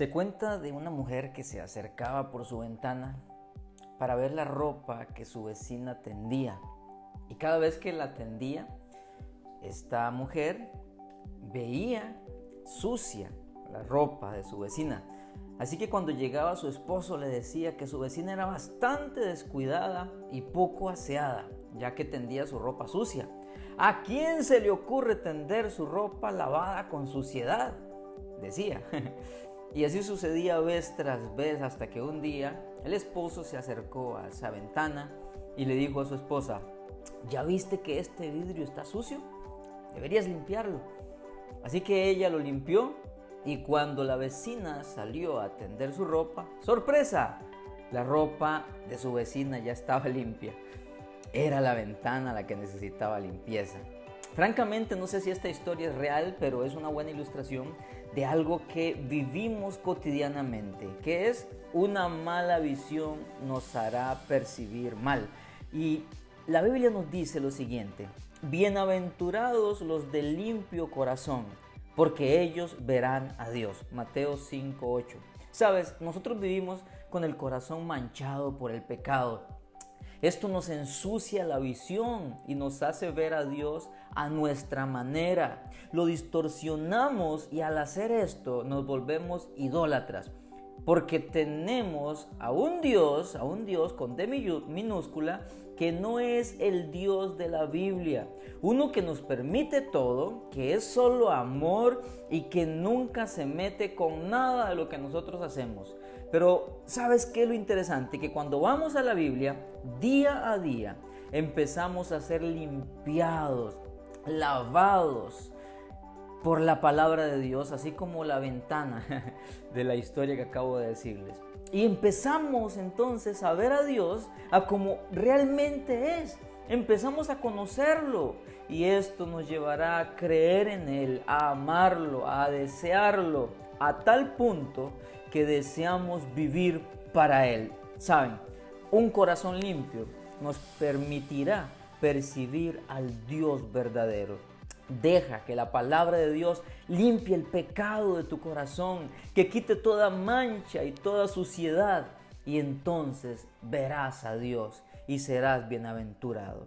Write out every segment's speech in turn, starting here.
Se cuenta de una mujer que se acercaba por su ventana para ver la ropa que su vecina tendía. Y cada vez que la tendía, esta mujer veía sucia la ropa de su vecina. Así que cuando llegaba su esposo le decía que su vecina era bastante descuidada y poco aseada, ya que tendía su ropa sucia. ¿A quién se le ocurre tender su ropa lavada con suciedad? Decía. Y así sucedía vez tras vez hasta que un día el esposo se acercó a esa ventana y le dijo a su esposa, ¿ya viste que este vidrio está sucio? Deberías limpiarlo. Así que ella lo limpió y cuando la vecina salió a tender su ropa, ¡sorpresa! La ropa de su vecina ya estaba limpia. Era la ventana la que necesitaba limpieza. Francamente no sé si esta historia es real, pero es una buena ilustración de algo que vivimos cotidianamente, que es una mala visión nos hará percibir mal. Y la Biblia nos dice lo siguiente, bienaventurados los de limpio corazón, porque ellos verán a Dios. Mateo 5:8. Sabes, nosotros vivimos con el corazón manchado por el pecado. Esto nos ensucia la visión y nos hace ver a Dios a nuestra manera. Lo distorsionamos y al hacer esto nos volvemos idólatras. Porque tenemos a un Dios, a un Dios con D minúscula, que no es el Dios de la Biblia. Uno que nos permite todo, que es solo amor y que nunca se mete con nada de lo que nosotros hacemos. Pero ¿sabes qué es lo interesante? Que cuando vamos a la Biblia, día a día, empezamos a ser limpiados, lavados por la palabra de Dios, así como la ventana de la historia que acabo de decirles. Y empezamos entonces a ver a Dios a como realmente es. Empezamos a conocerlo y esto nos llevará a creer en Él, a amarlo, a desearlo, a tal punto que deseamos vivir para Él. Saben, un corazón limpio nos permitirá percibir al Dios verdadero. Deja que la palabra de Dios limpie el pecado de tu corazón, que quite toda mancha y toda suciedad, y entonces verás a Dios y serás bienaventurado.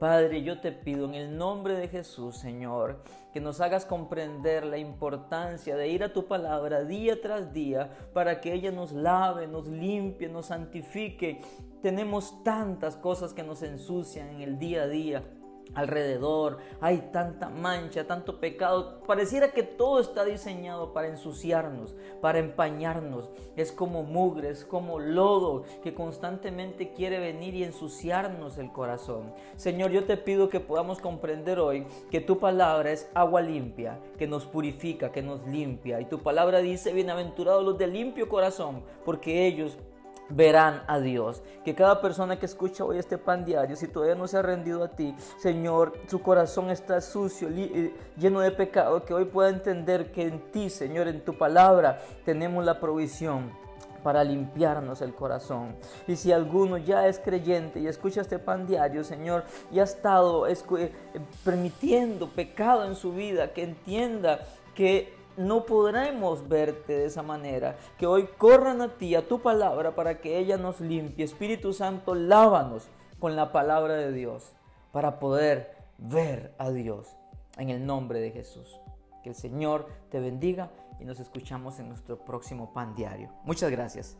Padre, yo te pido en el nombre de Jesús, Señor, que nos hagas comprender la importancia de ir a tu palabra día tras día para que ella nos lave, nos limpie, nos santifique. Tenemos tantas cosas que nos ensucian en el día a día alrededor, hay tanta mancha, tanto pecado. Pareciera que todo está diseñado para ensuciarnos, para empañarnos. Es como mugre, es como lodo que constantemente quiere venir y ensuciarnos el corazón. Señor, yo te pido que podamos comprender hoy que tu palabra es agua limpia, que nos purifica, que nos limpia. Y tu palabra dice, bienaventurados los de limpio corazón, porque ellos verán a Dios. Que cada persona que escucha hoy este pan diario, si todavía no se ha rendido a ti, Señor, su corazón está sucio, eh, lleno de pecado, que hoy pueda entender que en ti, Señor, en tu palabra, tenemos la provisión para limpiarnos el corazón. Y si alguno ya es creyente y escucha este pan diario, Señor, y ha estado eh, permitiendo pecado en su vida, que entienda que no podremos verte de esa manera. Que hoy corran a ti, a tu palabra, para que ella nos limpie. Espíritu Santo, lávanos con la palabra de Dios para poder ver a Dios en el nombre de Jesús. Que el Señor te bendiga y nos escuchamos en nuestro próximo pan diario. Muchas gracias.